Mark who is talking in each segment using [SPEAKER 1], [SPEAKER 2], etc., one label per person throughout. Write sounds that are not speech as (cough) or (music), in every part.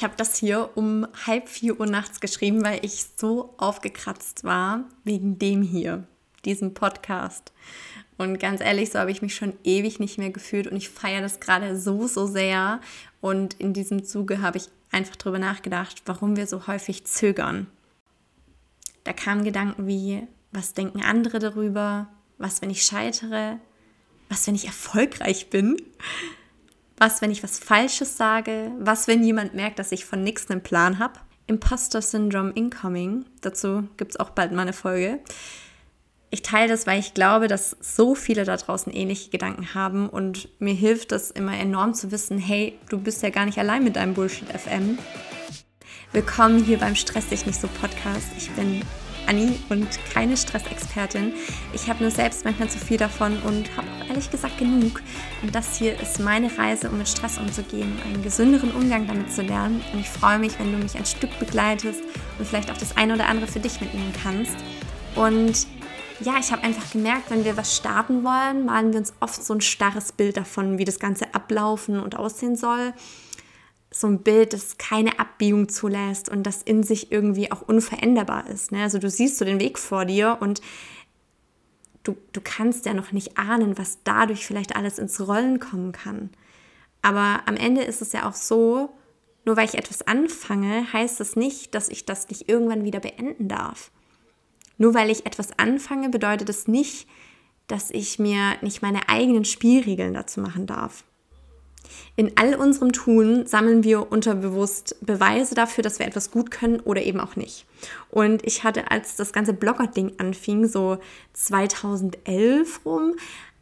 [SPEAKER 1] Ich habe das hier um halb vier Uhr nachts geschrieben, weil ich so aufgekratzt war wegen dem hier, diesem Podcast. Und ganz ehrlich, so habe ich mich schon ewig nicht mehr gefühlt und ich feiere das gerade so, so sehr. Und in diesem Zuge habe ich einfach darüber nachgedacht, warum wir so häufig zögern. Da kamen Gedanken wie, was denken andere darüber? Was, wenn ich scheitere? Was, wenn ich erfolgreich bin? Was, wenn ich was Falsches sage? Was, wenn jemand merkt, dass ich von nichts einen Plan habe? Imposter Syndrome Incoming. Dazu gibt es auch bald mal eine Folge ich teile das, weil ich glaube, dass so viele da draußen ähnliche Gedanken haben und mir hilft das immer enorm zu wissen, hey, du bist ja gar nicht allein mit deinem Bullshit FM. Willkommen hier beim Stress dich nicht so Podcast. Ich bin Anni und keine Stressexpertin. Ich habe nur selbst manchmal zu viel davon und habe auch ehrlich gesagt genug. Und das hier ist meine Reise, um mit Stress umzugehen, einen gesünderen Umgang damit zu lernen. Und ich freue mich, wenn du mich ein Stück begleitest und vielleicht auch das eine oder andere für dich mitnehmen kannst. Und ja, ich habe einfach gemerkt, wenn wir was starten wollen, malen wir uns oft so ein starres Bild davon, wie das Ganze ablaufen und aussehen soll. So ein Bild, das keine Abbiegung zulässt und das in sich irgendwie auch unveränderbar ist. Ne? Also du siehst so den Weg vor dir und du, du kannst ja noch nicht ahnen, was dadurch vielleicht alles ins Rollen kommen kann. Aber am Ende ist es ja auch so, nur weil ich etwas anfange, heißt das nicht, dass ich das nicht irgendwann wieder beenden darf. Nur weil ich etwas anfange, bedeutet es das nicht, dass ich mir nicht meine eigenen Spielregeln dazu machen darf. In all unserem Tun sammeln wir unterbewusst Beweise dafür, dass wir etwas gut können oder eben auch nicht. Und ich hatte, als das ganze Blogger-Ding anfing, so 2011 rum,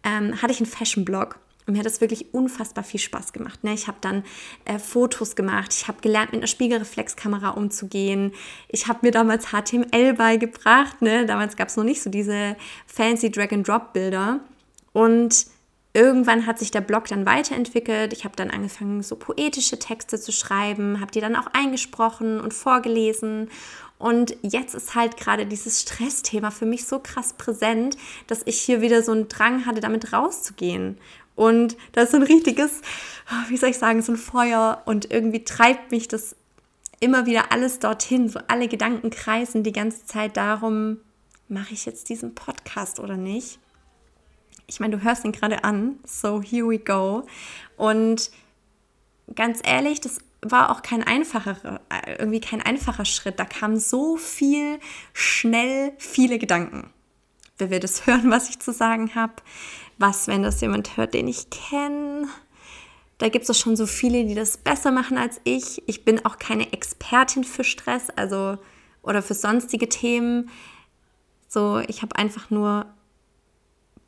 [SPEAKER 1] ähm, hatte ich einen Fashion-Blog und mir hat das wirklich unfassbar viel Spaß gemacht. Ne? Ich habe dann äh, Fotos gemacht, ich habe gelernt, mit einer Spiegelreflexkamera umzugehen. Ich habe mir damals HTML beigebracht. Ne? Damals gab es noch nicht so diese fancy Drag-and-Drop-Bilder. Und irgendwann hat sich der Blog dann weiterentwickelt. Ich habe dann angefangen, so poetische Texte zu schreiben, habe die dann auch eingesprochen und vorgelesen. Und jetzt ist halt gerade dieses Stressthema für mich so krass präsent, dass ich hier wieder so einen Drang hatte, damit rauszugehen und da ist so ein richtiges, wie soll ich sagen, so ein Feuer und irgendwie treibt mich das immer wieder alles dorthin. So alle Gedanken kreisen die ganze Zeit darum, mache ich jetzt diesen Podcast oder nicht? Ich meine, du hörst ihn gerade an, so here we go. Und ganz ehrlich, das war auch kein einfacher, irgendwie kein einfacher Schritt. Da kamen so viel, schnell viele Gedanken. Wer wird es (laughs) hören, was ich zu sagen habe? was, wenn das jemand hört, den ich kenne? Da gibt es schon so viele, die das besser machen als ich. Ich bin auch keine Expertin für Stress, also oder für sonstige Themen. So, ich habe einfach nur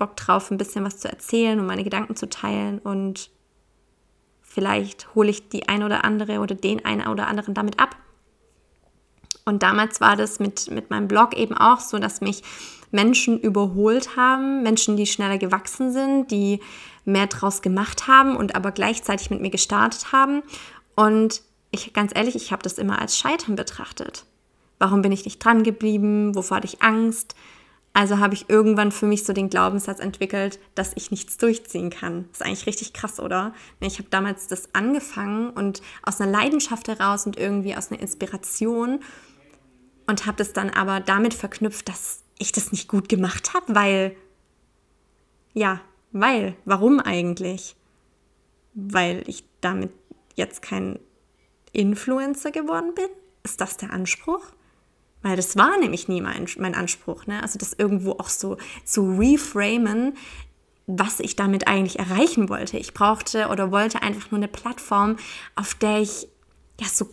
[SPEAKER 1] Bock drauf, ein bisschen was zu erzählen und meine Gedanken zu teilen und vielleicht hole ich die eine oder andere oder den einen oder anderen damit ab. Und damals war das mit, mit meinem Blog eben auch so, dass mich Menschen überholt haben, Menschen, die schneller gewachsen sind, die mehr draus gemacht haben und aber gleichzeitig mit mir gestartet haben. Und ich ganz ehrlich, ich habe das immer als Scheitern betrachtet. Warum bin ich nicht dran geblieben? Wovor hatte ich Angst? Also habe ich irgendwann für mich so den Glaubenssatz entwickelt, dass ich nichts durchziehen kann. Das ist eigentlich richtig krass, oder? Ich habe damals das angefangen und aus einer Leidenschaft heraus und irgendwie aus einer Inspiration und habe das dann aber damit verknüpft, dass ich das nicht gut gemacht habe, weil, ja, weil, warum eigentlich? Weil ich damit jetzt kein Influencer geworden bin? Ist das der Anspruch? Weil das war nämlich nie mein, mein Anspruch, ne? Also das irgendwo auch so zu reframen, was ich damit eigentlich erreichen wollte. Ich brauchte oder wollte einfach nur eine Plattform, auf der ich ja so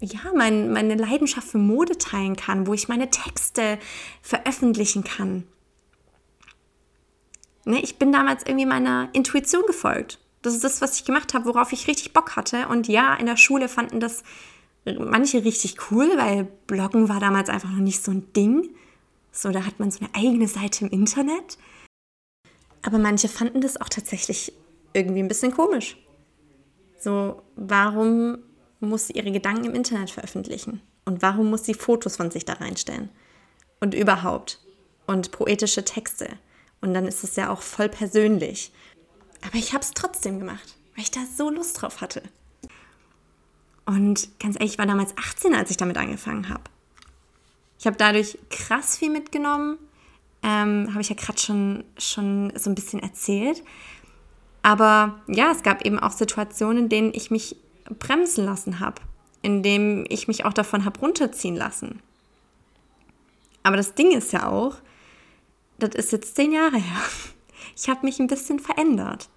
[SPEAKER 1] ja, mein, meine Leidenschaft für Mode teilen kann, wo ich meine Texte veröffentlichen kann. Ne, ich bin damals irgendwie meiner Intuition gefolgt. Das ist das, was ich gemacht habe, worauf ich richtig Bock hatte. Und ja, in der Schule fanden das manche richtig cool, weil Bloggen war damals einfach noch nicht so ein Ding. So, da hat man so eine eigene Seite im Internet. Aber manche fanden das auch tatsächlich irgendwie ein bisschen komisch. So, warum muss sie ihre Gedanken im Internet veröffentlichen? Und warum muss sie Fotos von sich da reinstellen? Und überhaupt. Und poetische Texte. Und dann ist es ja auch voll persönlich. Aber ich habe es trotzdem gemacht, weil ich da so Lust drauf hatte. Und ganz ehrlich, ich war damals 18, als ich damit angefangen habe. Ich habe dadurch krass viel mitgenommen. Ähm, habe ich ja gerade schon, schon so ein bisschen erzählt. Aber ja, es gab eben auch Situationen, in denen ich mich bremsen lassen habe, in denen ich mich auch davon habe runterziehen lassen. Aber das Ding ist ja auch, das ist jetzt zehn Jahre her. Ich habe mich ein bisschen verändert.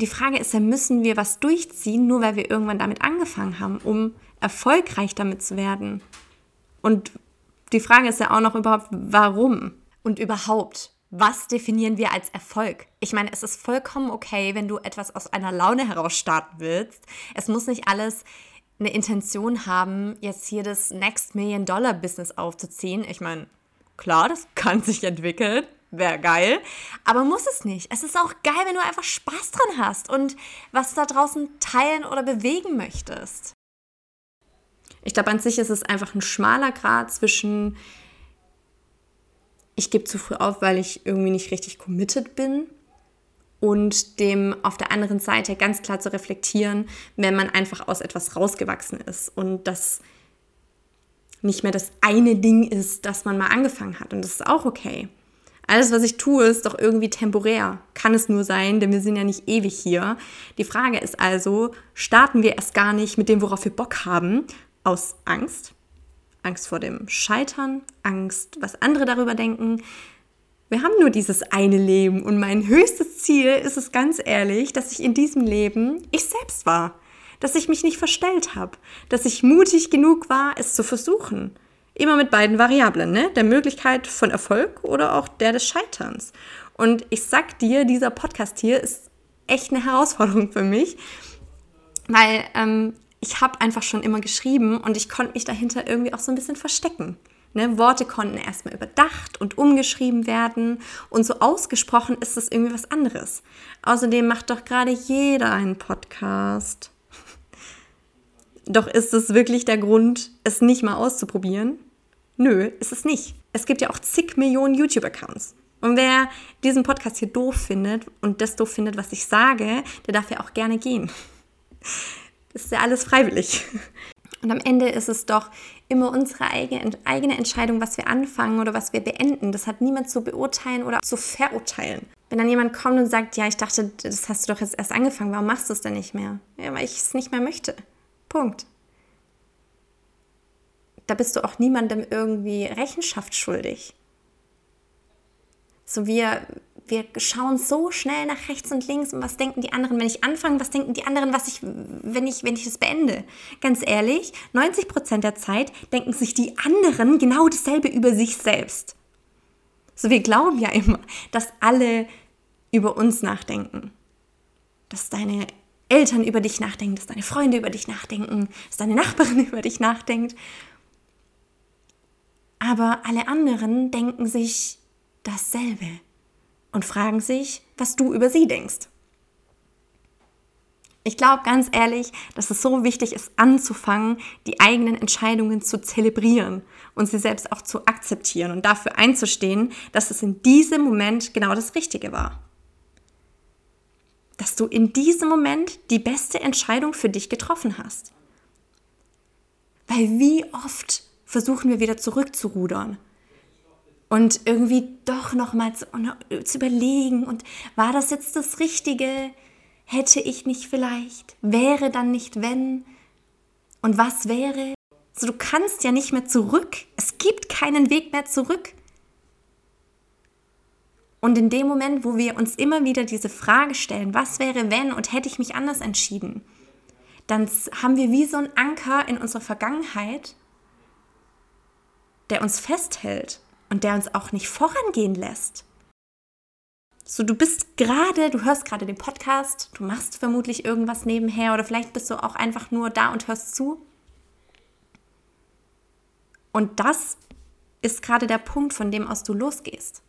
[SPEAKER 1] Die Frage ist ja, müssen wir was durchziehen, nur weil wir irgendwann damit angefangen haben, um erfolgreich damit zu werden? Und die Frage ist ja auch noch überhaupt, warum? Und überhaupt, was definieren wir als Erfolg? Ich meine, es ist vollkommen okay, wenn du etwas aus einer Laune heraus starten willst. Es muss nicht alles eine Intention haben, jetzt hier das Next Million Dollar Business aufzuziehen. Ich meine, klar, das kann sich entwickeln, wäre geil, aber muss es nicht. Es ist auch geil, wenn du einfach Spaß dran hast und was da draußen teilen oder bewegen möchtest. Ich glaube, an sich ist es einfach ein schmaler Grad zwischen ich gebe zu früh auf, weil ich irgendwie nicht richtig committed bin und dem auf der anderen Seite ganz klar zu reflektieren, wenn man einfach aus etwas rausgewachsen ist und das nicht mehr das eine Ding ist, das man mal angefangen hat. Und das ist auch okay. Alles, was ich tue, ist doch irgendwie temporär. Kann es nur sein, denn wir sind ja nicht ewig hier. Die Frage ist also, starten wir erst gar nicht mit dem, worauf wir Bock haben, aus Angst, Angst vor dem Scheitern, Angst, was andere darüber denken. Wir haben nur dieses eine Leben und mein höchstes Ziel ist es ganz ehrlich, dass ich in diesem Leben ich selbst war, dass ich mich nicht verstellt habe, dass ich mutig genug war, es zu versuchen. Immer mit beiden Variablen, ne? Der Möglichkeit von Erfolg oder auch der des Scheiterns. Und ich sag dir, dieser Podcast hier ist echt eine Herausforderung für mich, weil ähm, ich habe einfach schon immer geschrieben und ich konnte mich dahinter irgendwie auch so ein bisschen verstecken. Ne, Worte konnten erstmal überdacht und umgeschrieben werden und so ausgesprochen ist es irgendwie was anderes. Außerdem macht doch gerade jeder einen Podcast. (laughs) Doch ist es wirklich der Grund, es nicht mal auszuprobieren? Nö, ist es nicht. Es gibt ja auch zig Millionen YouTube-Accounts. Und wer diesen Podcast hier doof findet und das doof findet, was ich sage, der darf ja auch gerne gehen. Das ist ja alles freiwillig. Und am Ende ist es doch immer unsere eigene, Entscheidung, was wir anfangen oder was wir beenden. Das hat niemand zu beurteilen oder zu verurteilen. Wenn dann jemand kommt und sagt, ja, ich dachte, das hast du doch jetzt erst angefangen, warum machst du es denn nicht mehr? Ja, weil ich es nicht mehr möchte. Punkt. Da bist du auch niemandem irgendwie Rechenschaft schuldig. So wir, wir schauen so schnell nach rechts und links und was denken die anderen, wenn ich anfange, was denken die anderen, was ich, wenn ich, wenn ich das beende. Ganz ehrlich, 90 Prozent der Zeit denken sich die anderen genau dasselbe über sich selbst. So wir glauben ja immer, dass alle über uns nachdenken. Dass deine Eltern über dich nachdenken, dass deine Freunde über dich nachdenken, dass deine Nachbarin (laughs) über dich nachdenkt. Aber alle anderen denken sich dasselbe und fragen sich, was du über sie denkst. Ich glaube ganz ehrlich, dass es so wichtig ist, anzufangen, die eigenen Entscheidungen zu zelebrieren und sie selbst auch zu akzeptieren und dafür einzustehen, dass es in diesem Moment genau das Richtige war. Dass du in diesem Moment die beste Entscheidung für dich getroffen hast. Weil wie oft versuchen wir wieder zurückzurudern und irgendwie doch noch mal zu, zu überlegen und war das jetzt das Richtige? Hätte ich nicht vielleicht? Wäre dann nicht wenn? Und was wäre? So, du kannst ja nicht mehr zurück. Es gibt keinen Weg mehr zurück. Und in dem Moment, wo wir uns immer wieder diese Frage stellen, was wäre wenn und hätte ich mich anders entschieden, dann haben wir wie so einen Anker in unserer Vergangenheit, der uns festhält und der uns auch nicht vorangehen lässt. So, du bist gerade, du hörst gerade den Podcast, du machst vermutlich irgendwas nebenher oder vielleicht bist du auch einfach nur da und hörst zu. Und das ist gerade der Punkt, von dem aus du losgehst.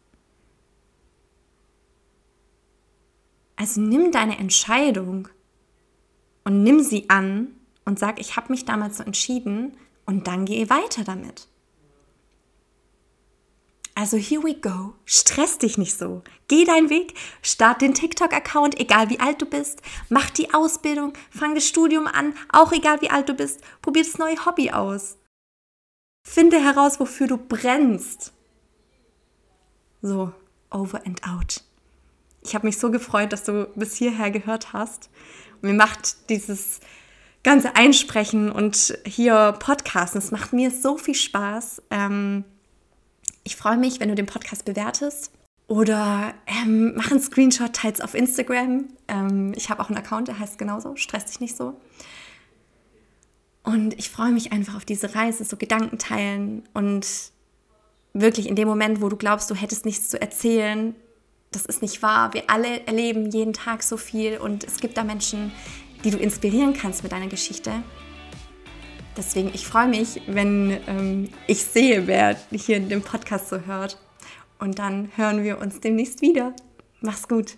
[SPEAKER 1] Also nimm deine Entscheidung und nimm sie an und sag, ich habe mich damals so entschieden und dann gehe weiter damit. Also here we go. Stress dich nicht so. Geh deinen Weg, start den TikTok-Account, egal wie alt du bist. Mach die Ausbildung, fang das Studium an, auch egal wie alt du bist. Probier das neue Hobby aus. Finde heraus, wofür du brennst. So, over and out. Ich habe mich so gefreut, dass du bis hierher gehört hast. Mir macht dieses ganze Einsprechen und hier Podcasten, es macht mir so viel Spaß. Ähm, ich freue mich, wenn du den Podcast bewertest oder ähm, mach einen Screenshot, teils auf Instagram. Ähm, ich habe auch einen Account, der heißt genauso, stress dich nicht so. Und ich freue mich einfach auf diese Reise, so Gedanken teilen und wirklich in dem Moment, wo du glaubst, du hättest nichts zu erzählen, das ist nicht wahr. Wir alle erleben jeden Tag so viel und es gibt da Menschen, die du inspirieren kannst mit deiner Geschichte. Deswegen, ich freue mich, wenn ähm, ich sehe, wer hier den Podcast so hört. Und dann hören wir uns demnächst wieder. Mach's gut.